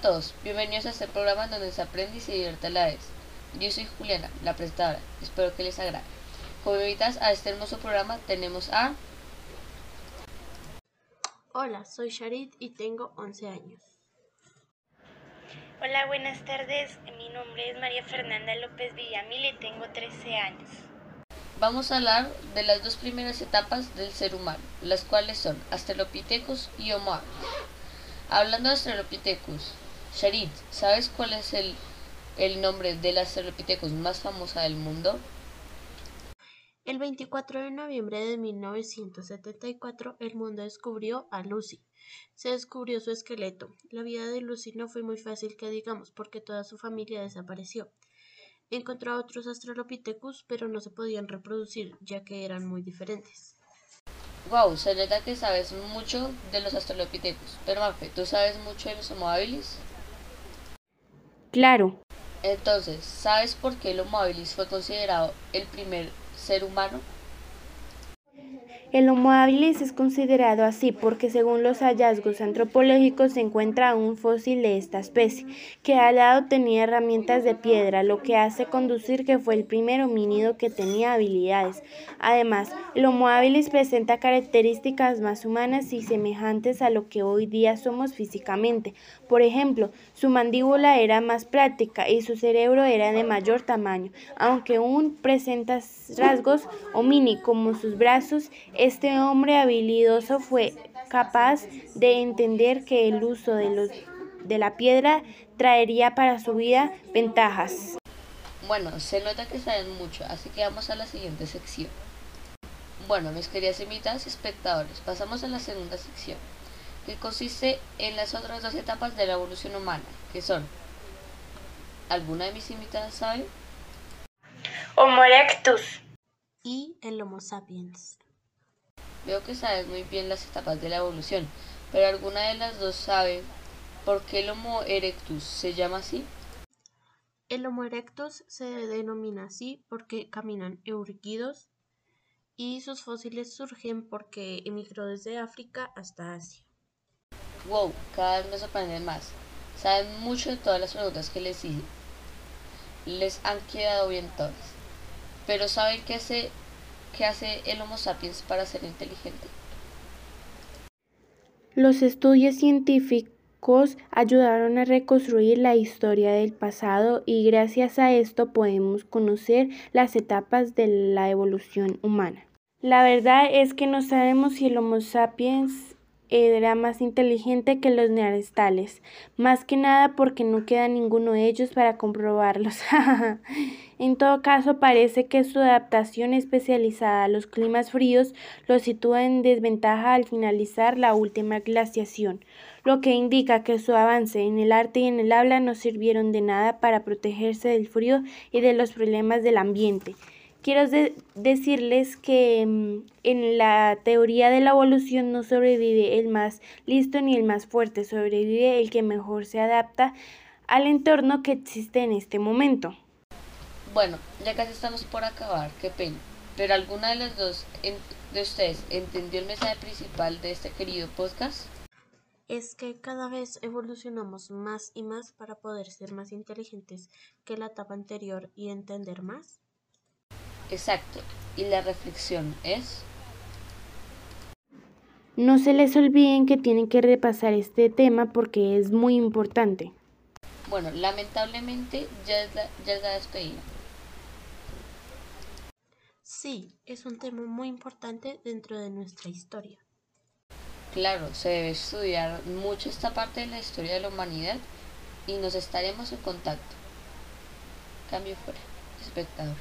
todos, bienvenidos a este programa donde se aprende y se divierte a la vez. Yo soy Juliana, la presentadora, espero que les agrade. Como invitas a este hermoso programa tenemos a... Hola, soy Sharit y tengo 11 años. Hola, buenas tardes. Mi nombre es María Fernanda López Villamil y tengo 13 años. Vamos a hablar de las dos primeras etapas del ser humano, las cuales son Australopithecus y Homo. Hablando de Australopithecus, Sharit, ¿sabes cuál es el, el nombre del Australopithecus más famosa del mundo? El 24 de noviembre de 1974, el mundo descubrió a Lucy. Se descubrió su esqueleto. La vida de Lucy no fue muy fácil que digamos, porque toda su familia desapareció. Encontró a otros Australopithecus, pero no se podían reproducir, ya que eran muy diferentes. Wow, se nota que sabes mucho de los Australopithecus. Pero Mafe, ¿tú sabes mucho de los Homo habilis? Claro. Entonces, ¿sabes por qué el Homo habilis fue considerado el primer ser humano? El Homo habilis es considerado así porque según los hallazgos antropológicos se encuentra un fósil de esta especie, que al lado tenía herramientas de piedra, lo que hace conducir que fue el primer homínido que tenía habilidades. Además, el Homo habilis presenta características más humanas y semejantes a lo que hoy día somos físicamente. Por ejemplo, su mandíbula era más práctica y su cerebro era de mayor tamaño, aunque aún presenta rasgos homini como sus brazos este hombre habilidoso fue capaz de entender que el uso de, los, de la piedra traería para su vida ventajas. Bueno, se nota que saben mucho, así que vamos a la siguiente sección. Bueno, mis queridas invitadas y espectadores, pasamos a la segunda sección, que consiste en las otras dos etapas de la evolución humana, que son... ¿Alguna de mis invitadas sabe? Homo erectus. Y el Homo sapiens. Veo que sabes muy bien las etapas de la evolución, pero ¿alguna de las dos sabe por qué el Homo erectus se llama así? El Homo erectus se denomina así porque caminan eurguidos y sus fósiles surgen porque emigró desde África hasta Asia. Wow, cada vez me sorprenden más. Saben mucho de todas las preguntas que les hice. Les han quedado bien todas. Pero ¿saben qué hace ¿Qué hace el Homo sapiens para ser inteligente? Los estudios científicos ayudaron a reconstruir la historia del pasado y gracias a esto podemos conocer las etapas de la evolución humana. La verdad es que no sabemos si el Homo sapiens era más inteligente que los neandertales, más que nada porque no queda ninguno de ellos para comprobarlos. en todo caso, parece que su adaptación especializada a los climas fríos lo sitúa en desventaja al finalizar la última glaciación, lo que indica que su avance en el arte y en el habla no sirvieron de nada para protegerse del frío y de los problemas del ambiente. Quiero decirles que mm, en la teoría de la evolución no sobrevive el más listo ni el más fuerte, sobrevive el que mejor se adapta al entorno que existe en este momento. Bueno, ya casi estamos por acabar, qué pena. Pero alguna de las dos de ustedes entendió el mensaje principal de este querido podcast? Es que cada vez evolucionamos más y más para poder ser más inteligentes que la etapa anterior y entender más. Exacto. Y la reflexión es... No se les olviden que tienen que repasar este tema porque es muy importante. Bueno, lamentablemente ya es la, ya es la despedida. Sí, es un tema muy importante dentro de nuestra historia. Claro, se debe estudiar mucho esta parte de la historia de la humanidad y nos estaremos en contacto. Cambio fuera, espectador.